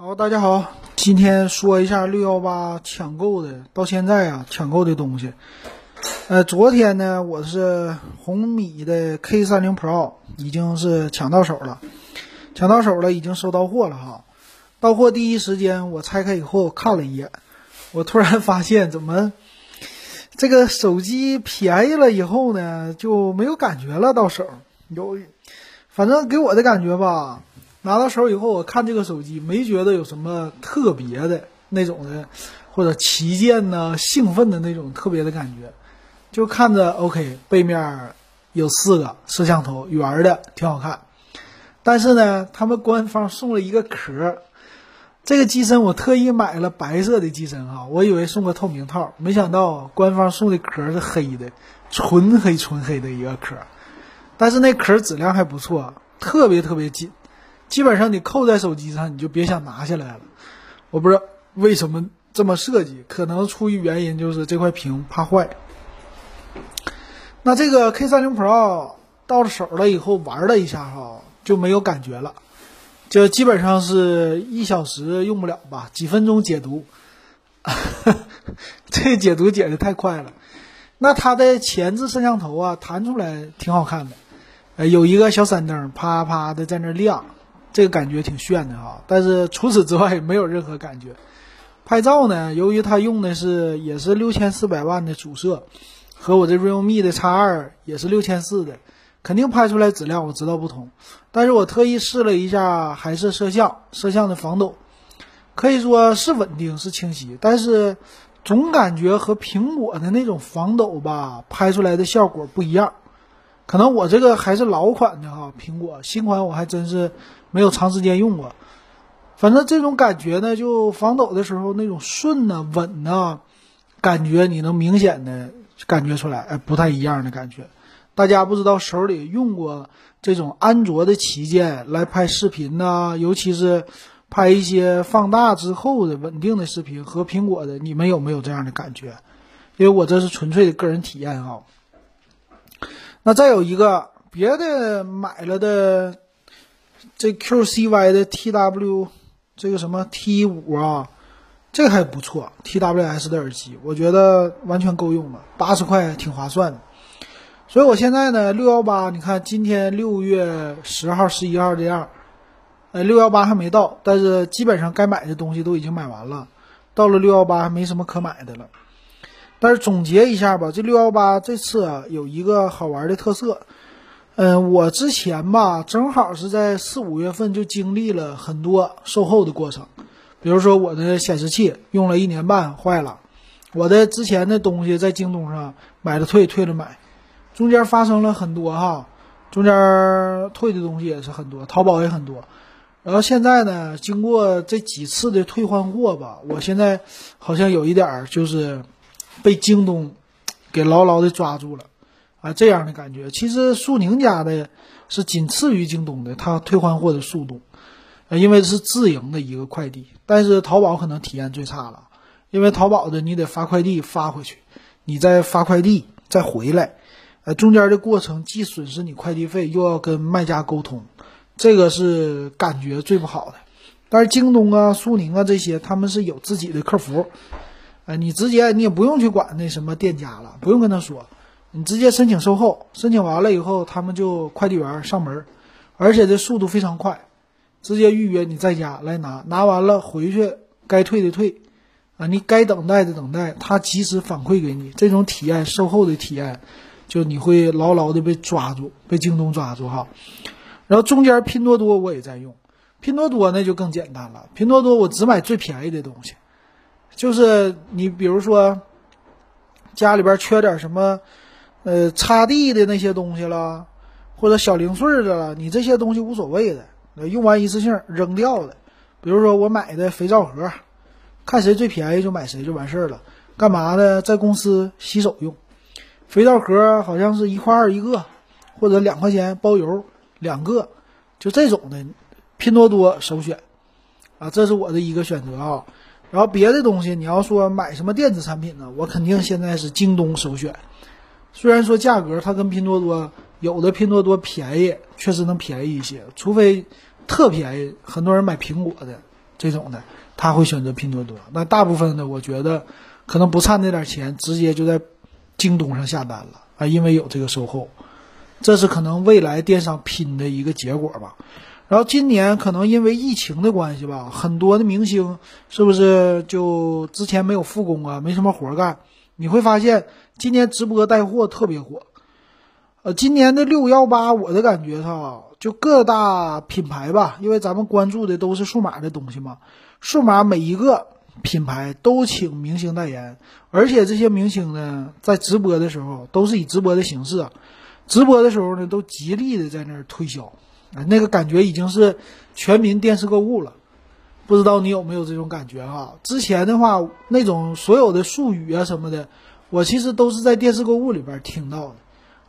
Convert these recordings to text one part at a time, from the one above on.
好，大家好，今天说一下六幺八抢购的，到现在啊抢购的东西。呃，昨天呢，我是红米的 K 三零 Pro 已经是抢到手了，抢到手了，已经收到货了哈。到货第一时间，我拆开以后看了一眼，我突然发现怎么这个手机便宜了以后呢就没有感觉了，到手有，反正给我的感觉吧。拿到手以后，我看这个手机没觉得有什么特别的那种的，或者旗舰呢、兴奋的那种特别的感觉，就看着 OK。背面有四个摄像头，圆的，挺好看。但是呢，他们官方送了一个壳，这个机身我特意买了白色的机身哈，我以为送个透明套，没想到官方送的壳是黑的，纯黑纯黑的一个壳。但是那壳质量还不错，特别特别紧。基本上你扣在手机上，你就别想拿下来了。我不知道为什么这么设计，可能出于原因就是这块屏怕坏。那这个 K 三零 Pro 到手了以后玩了一下哈，就没有感觉了，就基本上是一小时用不了吧，几分钟解读。这解读解的太快了。那它的前置摄像头啊，弹出来挺好看的，呃，有一个小闪灯啪啪的在那亮。这个感觉挺炫的哈，但是除此之外没有任何感觉。拍照呢，由于它用的是也是六千四百万的主摄，和我这 realme 的 X 二也是六千四的，肯定拍出来质量我知道不同。但是我特意试了一下，还是摄像，摄像的防抖，可以说是稳定是清晰，但是总感觉和苹果的那种防抖吧，拍出来的效果不一样。可能我这个还是老款的哈，苹果新款我还真是。没有长时间用过，反正这种感觉呢，就防抖的时候那种顺呐、稳呐，感觉你能明显的感觉出来，哎，不太一样的感觉。大家不知道手里用过这种安卓的旗舰来拍视频呐，尤其是拍一些放大之后的稳定的视频和苹果的，你们有没有这样的感觉？因为我这是纯粹的个人体验哈。那再有一个别的买了的。这 QCY 的 TW 这个什么 T 五啊，这还不错。TWS 的耳机，我觉得完全够用了，八十块挺划算的。所以我现在呢，六幺八，你看今天六月十号、十一号这样，呃，六幺八还没到，但是基本上该买的东西都已经买完了。到了六幺八还没什么可买的了。但是总结一下吧，这六幺八这次啊，有一个好玩的特色。嗯，我之前吧，正好是在四五月份就经历了很多售后的过程，比如说我的显示器用了一年半坏了，我的之前的东西在京东上买了退，退了买，中间发生了很多哈，中间退的东西也是很多，淘宝也很多，然后现在呢，经过这几次的退换货吧，我现在好像有一点就是被京东给牢牢的抓住了。这样的感觉，其实苏宁家的是仅次于京东的，它退换货的速度，呃，因为是自营的一个快递。但是淘宝可能体验最差了，因为淘宝的你得发快递发回去，你再发快递再回来，呃，中间的过程既损失你快递费，又要跟卖家沟通，这个是感觉最不好的。但是京东啊、苏宁啊这些，他们是有自己的客服，呃，你直接你也不用去管那什么店家了，不用跟他说。你直接申请售后，申请完了以后，他们就快递员上门，而且这速度非常快，直接预约你在家来拿，拿完了回去该退的退，啊，你该等待的等待，他及时反馈给你，这种体验售后的体验，就你会牢牢的被抓住，被京东抓住哈。然后中间拼多多我也在用，拼多多那就更简单了，拼多多我只买最便宜的东西，就是你比如说家里边缺点什么。呃，擦地的那些东西了，或者小零碎的了，你这些东西无所谓的，用完一次性扔掉的。比如说我买的肥皂盒，看谁最便宜就买谁就完事儿了。干嘛呢？在公司洗手用。肥皂盒好像是一块二一个，或者两块钱包邮两个，就这种的，拼多多首选啊，这是我的一个选择啊。然后别的东西你要说买什么电子产品呢？我肯定现在是京东首选。虽然说价格它跟拼多多有的拼多多便宜，确实能便宜一些，除非特便宜，很多人买苹果的，这种的，他会选择拼多多。那大部分的，我觉得可能不差那点钱，直接就在京东上下单了啊，因为有这个售后，这是可能未来电商拼的一个结果吧。然后今年可能因为疫情的关系吧，很多的明星是不是就之前没有复工啊，没什么活干？你会发现今年直播带货特别火。呃，今年的六幺八，我的感觉哈，就各大品牌吧，因为咱们关注的都是数码的东西嘛，数码每一个品牌都请明星代言，而且这些明星呢，在直播的时候都是以直播的形式，直播的时候呢，都极力的在那儿推销，啊，那个感觉已经是全民电视购物了，不知道你有没有这种感觉哈？之前的话，那种所有的术语啊什么的，我其实都是在电视购物里边听到的。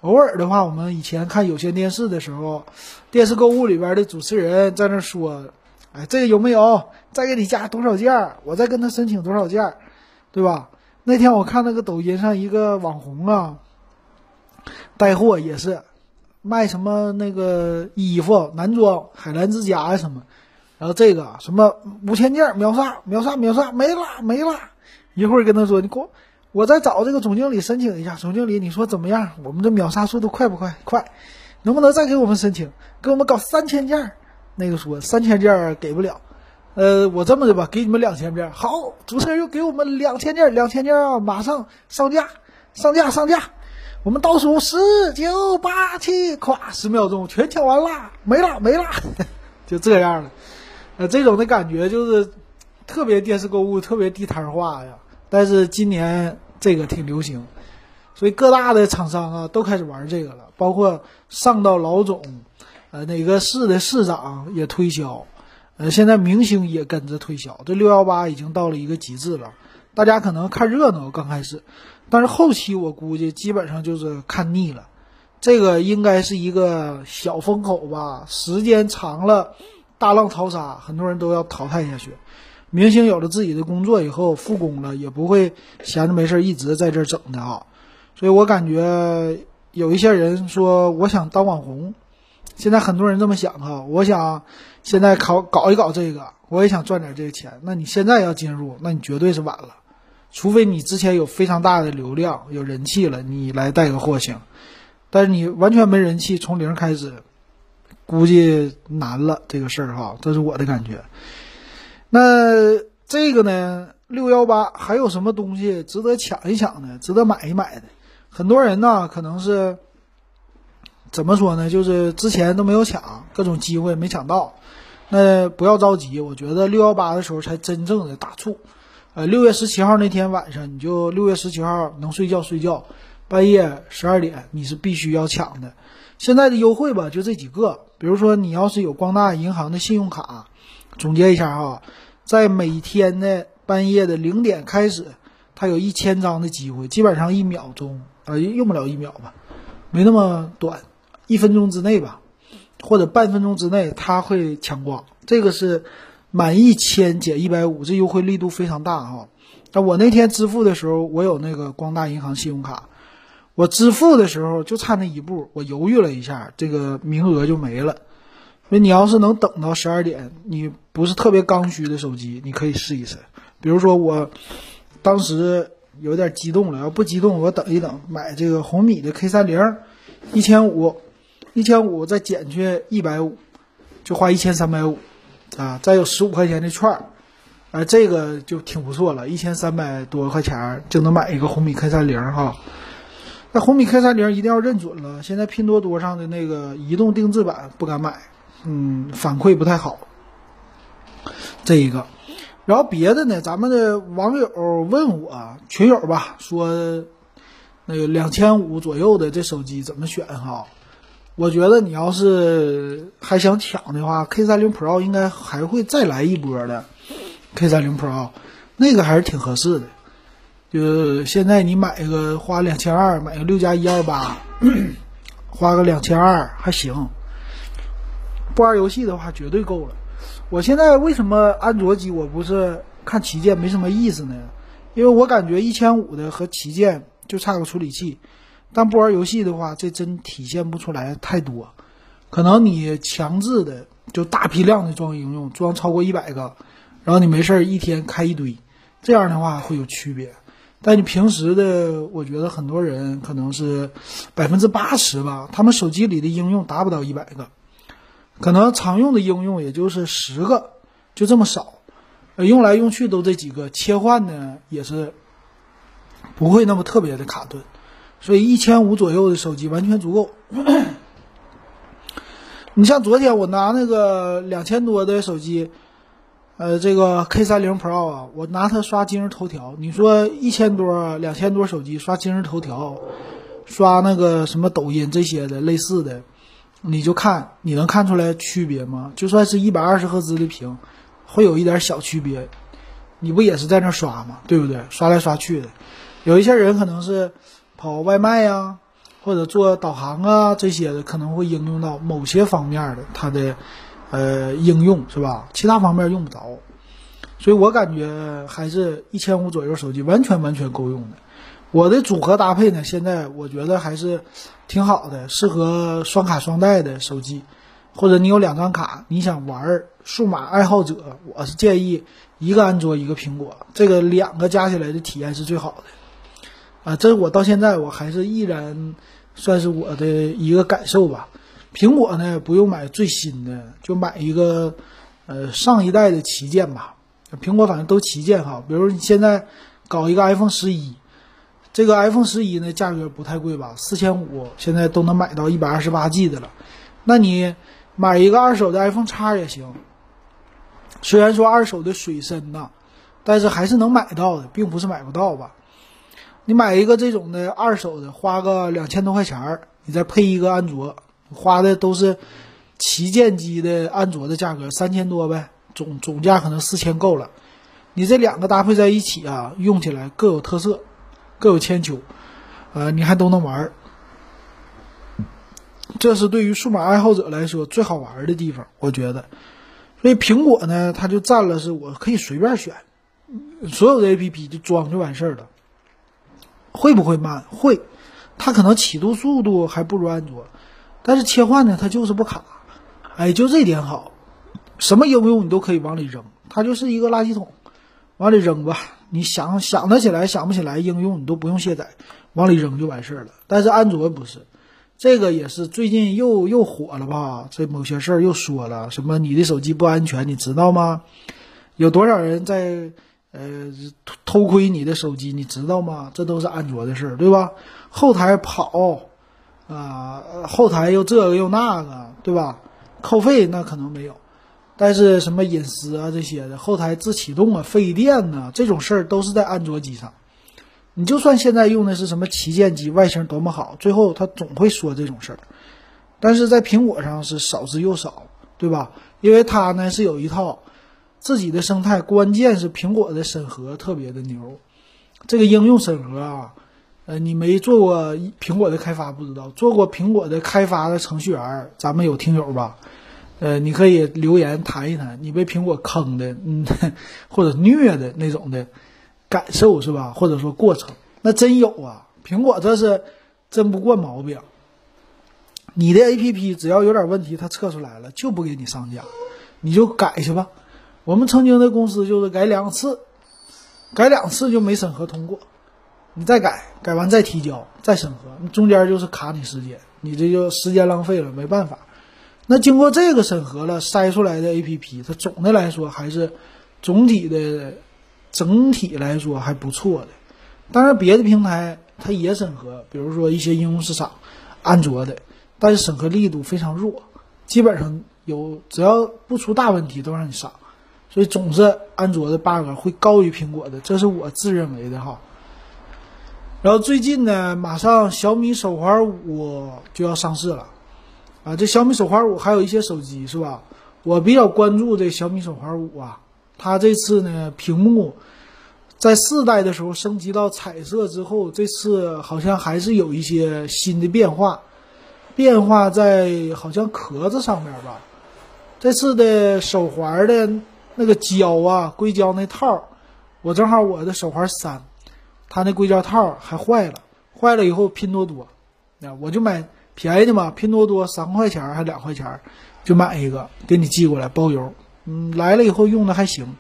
偶尔的话，我们以前看有线电视的时候，电视购物里边的主持人在那说：“哎，这个有没有？再给你加多少件？我再跟他申请多少件，对吧？”那天我看那个抖音上一个网红啊，带货也是卖什么那个衣服、男装、海澜之家呀什么，然后这个什么五千件秒杀、秒杀、秒杀，没了没了。一会儿跟他说：“你给我。”我再找这个总经理申请一下，总经理，你说怎么样？我们这秒杀速度快不快？快，能不能再给我们申请，给我们搞三千件？那个说三千件给不了，呃，我这么的吧，给你们两千件。好，主持人又给我们两千件，两千件啊，马上上架，上架，上架。我们倒数十九八七，咵，十秒钟全抢完了，没了，没了，就这样了。呃，这种的感觉就是特别电视购物，特别地摊化呀。但是今年这个挺流行，所以各大的厂商啊都开始玩这个了，包括上到老总，呃，哪个市的市长也推销，呃，现在明星也跟着推销。这六幺八已经到了一个极致了，大家可能看热闹刚开始，但是后期我估计基本上就是看腻了。这个应该是一个小风口吧，时间长了，大浪淘沙，很多人都要淘汰下去。明星有了自己的工作以后，复工了也不会闲着没事一直在这整的啊，所以我感觉有一些人说我想当网红，现在很多人这么想哈，我想现在考搞一搞这个，我也想赚点这个钱。那你现在要进入，那你绝对是晚了，除非你之前有非常大的流量、有人气了，你来带个货行。但是你完全没人气，从零开始，估计难了这个事儿哈，这是我的感觉。那这个呢？六幺八还有什么东西值得抢一抢的，值得买一买的？很多人呢，可能是怎么说呢？就是之前都没有抢，各种机会没抢到。那不要着急，我觉得六幺八的时候才真正的大促。呃，六月十七号那天晚上，你就六月十七号能睡觉睡觉，半夜十二点你是必须要抢的。现在的优惠吧，就这几个，比如说你要是有光大银行的信用卡。总结一下哈，在每天的半夜的零点开始，它有一千张的机会，基本上一秒钟啊，用不了一秒吧，没那么短，一分钟之内吧，或者半分钟之内，它会抢光。这个是满一千减一百五，这优惠力度非常大哈。但我那天支付的时候，我有那个光大银行信用卡，我支付的时候就差那一步，我犹豫了一下，这个名额就没了。那你要是能等到十二点，你不是特别刚需的手机，你可以试一试。比如说我，当时有点激动了，要不激动我等一等，买这个红米的 K 三零，一千五，一千五再减去一百五，就花一千三百五，啊，再有十五块钱的券儿，啊，这个就挺不错了，一千三百多块钱就能买一个红米 K 三零哈。那红米 K 三零一定要认准了，现在拼多多上的那个移动定制版不敢买。嗯，反馈不太好，这一个，然后别的呢？咱们的网友问我群友吧，说那个两千五左右的这手机怎么选哈？我觉得你要是还想抢的话，K 三零 Pro 应该还会再来一波的，K 三零 Pro 那个还是挺合适的。就现在你买一个花两千二，买个六加一二八，花个两千二还行。不玩游戏的话，绝对够了。我现在为什么安卓机我不是看旗舰没什么意思呢？因为我感觉一千五的和旗舰就差个处理器，但不玩游戏的话，这真体现不出来太多。可能你强制的就大批量的装应用，装超过一百个，然后你没事儿一天开一堆，这样的话会有区别。但你平时的，我觉得很多人可能是百分之八十吧，他们手机里的应用达不到一百个，可能常用的应用也就是十个，就这么少。呃，用来用去都这几个，切换呢也是不会那么特别的卡顿，所以一千五左右的手机完全足够。你像昨天我拿那个两千多的手机。呃，这个 K 三零 Pro 啊，我拿它刷今日头条。你说一千多、两千多手机刷今日头条，刷那个什么抖音这些的类似的，你就看你能看出来区别吗？就算是一百二十赫兹的屏，会有一点小区别。你不也是在那刷吗？对不对？刷来刷去的，有一些人可能是跑外卖呀，或者做导航啊这些的，可能会应用到某些方面的它的。呃，应用是吧？其他方面用不着，所以我感觉还是一千五左右手机完全完全够用的。我的组合搭配呢，现在我觉得还是挺好的，适合双卡双待的手机，或者你有两张卡，你想玩数码爱好者，我是建议一个安卓一个苹果，这个两个加起来的体验是最好的。啊，这我到现在我还是依然算是我的一个感受吧。苹果呢，不用买最新的，就买一个，呃，上一代的旗舰吧。苹果反正都旗舰哈，比如你现在搞一个 iPhone 十一，这个 iPhone 十一呢价格不太贵吧，四千五，现在都能买到一百二十八 G 的了。那你买一个二手的 iPhone 叉也行，虽然说二手的水深呐，但是还是能买到的，并不是买不到吧。你买一个这种的二手的，花个两千多块钱儿，你再配一个安卓。花的都是旗舰机的安卓的价格，三千多呗，总总价可能四千够了。你这两个搭配在一起啊，用起来各有特色，各有千秋，呃，你还都能玩儿。这是对于数码爱好者来说最好玩的地方，我觉得。所以苹果呢，它就占了是我可以随便选，所有的 APP 就装就完事儿了。会不会慢？会，它可能启动速度还不如安卓。但是切换呢，它就是不卡，哎，就这点好，什么应用你都可以往里扔，它就是一个垃圾桶，往里扔吧，你想想得起来，想不起来应用你都不用卸载，往里扔就完事儿了。但是安卓不是，这个也是最近又又火了吧？这某些事儿又说了，什么你的手机不安全，你知道吗？有多少人在呃偷窥你的手机，你知道吗？这都是安卓的事儿，对吧？后台跑。啊，后台又这个又那个，对吧？扣费那可能没有，但是什么隐私啊这些的，后台自启动啊费电呐，这种事儿都是在安卓机上。你就算现在用的是什么旗舰机，外形多么好，最后它总会说这种事儿。但是在苹果上是少之又少，对吧？因为它呢是有一套自己的生态，关键是苹果的审核特别的牛，这个应用审核啊。呃，你没做过苹果的开发，不知道做过苹果的开发的程序员，咱们有听友吧？呃，你可以留言谈一谈你被苹果坑的，嗯，或者虐的那种的感受是吧？或者说过程，那真有啊！苹果这是真不惯毛病，你的 APP 只要有点问题，它测出来了就不给你上架，你就改去吧。我们曾经的公司就是改两次，改两次就没审核通过。你再改，改完再提交，再审核，中间就是卡你时间，你这就时间浪费了，没办法。那经过这个审核了，筛出来的 APP，它总的来说还是总体的整体来说还不错的。当然，别的平台它也审核，比如说一些应用市场，安卓的，但是审核力度非常弱，基本上有只要不出大问题都让你上，所以总是安卓的 bug 会高于苹果的，这是我自认为的哈。然后最近呢，马上小米手环五就要上市了，啊，这小米手环五还有一些手机是吧？我比较关注这小米手环五啊，它这次呢屏幕在四代的时候升级到彩色之后，这次好像还是有一些新的变化，变化在好像壳子上面吧。这次的手环的那个胶啊，硅胶那套，我正好我的手环三。它那硅胶套还坏了，坏了以后拼多多，那我就买便宜的嘛，拼多多三块钱还两块钱，就买一个给你寄过来包邮。嗯，来了以后用的还行，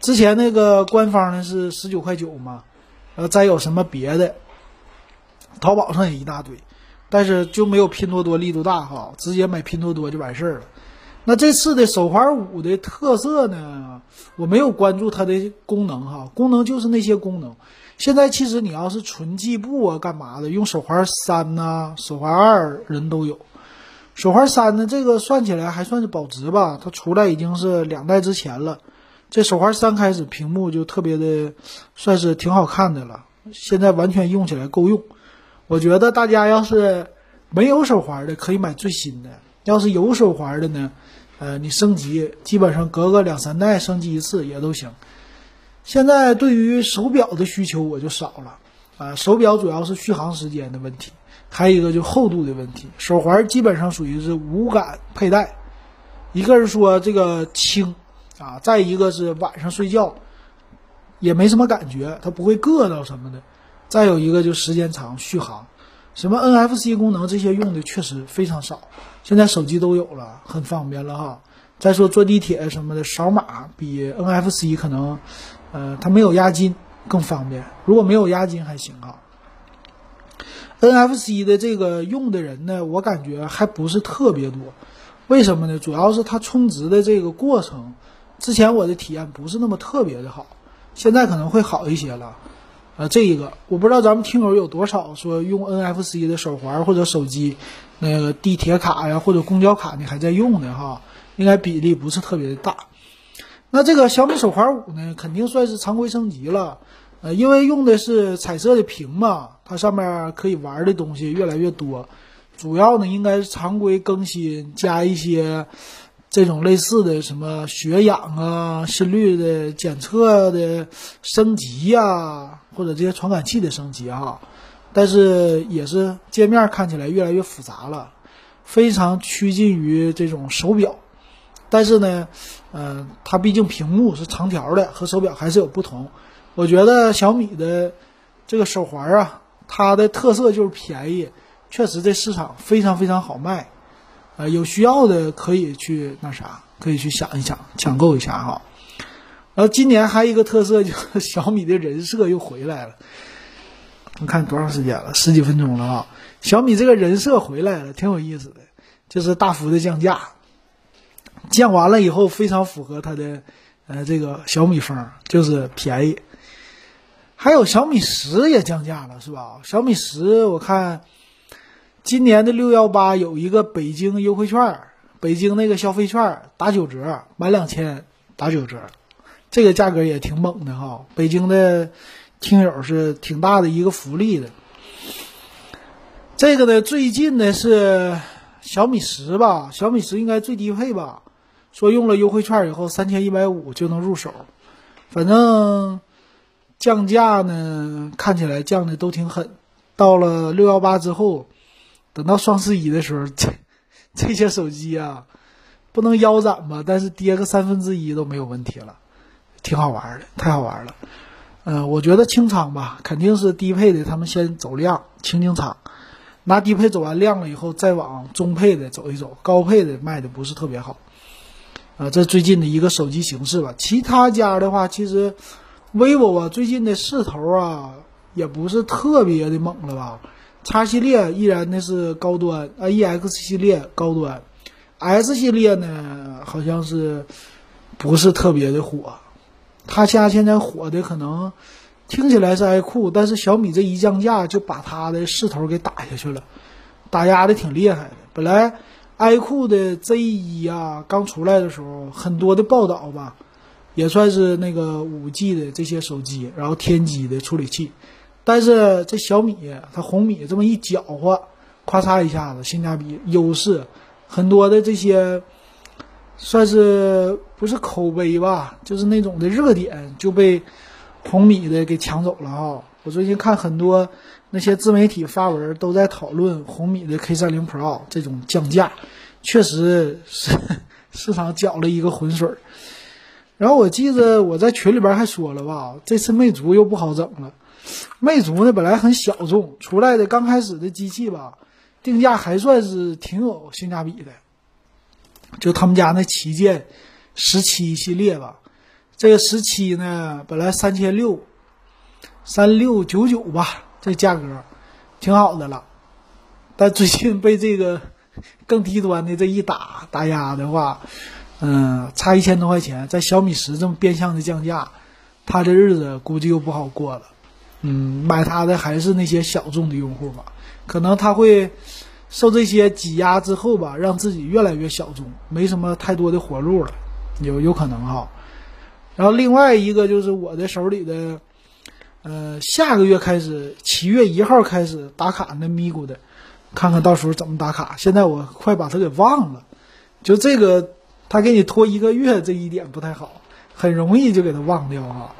之前那个官方呢是十九块九嘛，呃，再有什么别的，淘宝上也一大堆，但是就没有拼多多力度大哈，直接买拼多多就完事儿了。那这次的手环五的特色呢，我没有关注它的功能哈，功能就是那些功能。现在其实你要是纯计步啊，干嘛的，用手环三呐、手环二人都有。手环三呢，这个算起来还算是保值吧，它出来已经是两代之前了。这手环三开始屏幕就特别的，算是挺好看的了。现在完全用起来够用。我觉得大家要是没有手环的，可以买最新的；要是有手环的呢，呃，你升级基本上隔个两三代升级一次也都行。现在对于手表的需求我就少了啊，手表主要是续航时间的问题，还有一个就厚度的问题。手环基本上属于是无感佩戴，一个是说这个轻。啊，再一个是晚上睡觉也没什么感觉，它不会硌到什么的。再有一个就时间长，续航，什么 NFC 功能这些用的确实非常少。现在手机都有了，很方便了哈。再说坐地铁什么的，扫码比 NFC 可能，呃，它没有押金更方便。如果没有押金还行哈。NFC 的这个用的人呢，我感觉还不是特别多。为什么呢？主要是它充值的这个过程。之前我的体验不是那么特别的好，现在可能会好一些了。呃，这一个我不知道咱们听友有多少说用 NFC 的手环或者手机，那个地铁卡呀或者公交卡你还在用的哈，应该比例不是特别的大。那这个小米手环五呢，肯定算是常规升级了。呃，因为用的是彩色的屏嘛，它上面可以玩的东西越来越多。主要呢应该是常规更新加一些。这种类似的什么血氧啊、心率的检测的升级呀，或者这些传感器的升级哈，但是也是界面看起来越来越复杂了，非常趋近于这种手表。但是呢，嗯，它毕竟屏幕是长条的，和手表还是有不同。我觉得小米的这个手环啊，它的特色就是便宜，确实这市场非常非常好卖。呃，有需要的可以去那啥，可以去想一想，抢购一下哈。然后今年还有一个特色，就是 小米的人设又回来了。你看多长时间了？十几分钟了啊！小米这个人设回来了，挺有意思的，就是大幅的降价，降完了以后非常符合它的呃这个小米风，就是便宜。还有小米十也降价了，是吧？小米十我看。今年的六幺八有一个北京优惠券，北京那个消费券打九折，满两千打九折，这个价格也挺猛的哈。北京的听友是挺大的一个福利的。这个呢，最近的是小米十吧，小米十应该最低配吧，说用了优惠券以后三千一百五就能入手，反正降价呢，看起来降的都挺狠。到了六幺八之后。等到双十一的时候，这这些手机啊，不能腰斩吧？但是跌个三分之一都没有问题了，挺好玩的，太好玩了。嗯，我觉得清仓吧，肯定是低配的，他们先走量清清仓，拿低配走完量了以后，再往中配的走一走，高配的卖的不是特别好。啊，这最近的一个手机形式吧。其他家的话，其实 vivo 啊，最近的势头啊，也不是特别的猛了吧。X 系列依然那是高端啊，EX 系列高端，S 系列呢好像是不是特别的火。他家现在火的可能听起来是 iQOO，但是小米这一降价就把它的势头给打下去了，打压的挺厉害的。本来 iQOO 的 Z 一啊刚出来的时候，很多的报道吧，也算是那个五 G 的这些手机，然后天玑的处理器。但是这小米，它红米这么一搅和，咔嚓一下子，性价比优势很多的这些，算是不是口碑吧，就是那种的热点就被红米的给抢走了哈。我最近看很多那些自媒体发文都在讨论红米的 K 三零 Pro 这种降价，确实是市场搅了一个浑水儿。然后我记得我在群里边还说了吧，这次魅族又不好整了。魅族呢，本来很小众，出来的刚开始的机器吧，定价还算是挺有性价比的。就他们家那旗舰十七系列吧，这个十七呢，本来三千六，三六九九吧，这价格挺好的了。但最近被这个更低端的这一打打压的话，嗯，差一千多块钱，在小米十这么变相的降价，他这日子估计又不好过了。嗯，买它的还是那些小众的用户吧，可能他会受这些挤压之后吧，让自己越来越小众，没什么太多的活路了，有有可能哈。然后另外一个就是我的手里的，呃，下个月开始，七月一号开始打卡那咪咕的，看看到时候怎么打卡。现在我快把它给忘了，就这个他给你拖一个月，这一点不太好，很容易就给他忘掉啊。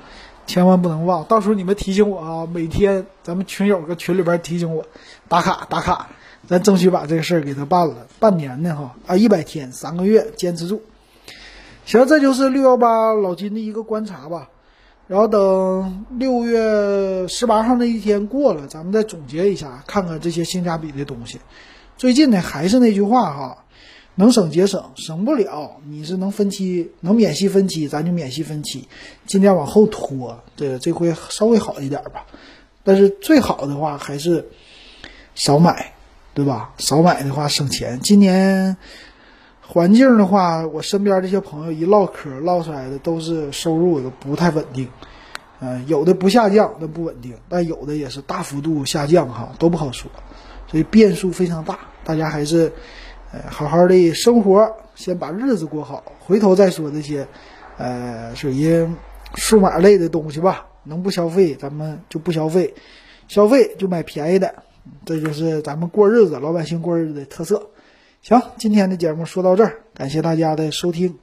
千万不能忘，到时候你们提醒我啊！每天咱们群友搁群里边提醒我打卡打卡，咱争取把这个事儿给他办了。半年呢哈啊，一百天三个月坚持住。行，这就是六幺八老金的一个观察吧。然后等六月十八号那一天过了，咱们再总结一下，看看这些性价比的东西。最近呢，还是那句话哈。能省节省，省不了，你是能分期，能免息分期，咱就免息分期，尽量往后拖，这这回稍微好一点吧。但是最好的话还是少买，对吧？少买的话省钱。今年环境的话，我身边这些朋友一唠嗑唠出来的都是收入都不太稳定，嗯，有的不下降，那不稳定，但有的也是大幅度下降哈，都不好说，所以变数非常大，大家还是。呃，好好的生活，先把日子过好，回头再说这些，呃，属于数码类的东西吧。能不消费，咱们就不消费，消费就买便宜的，这就是咱们过日子，老百姓过日子的特色。行，今天的节目说到这儿，感谢大家的收听。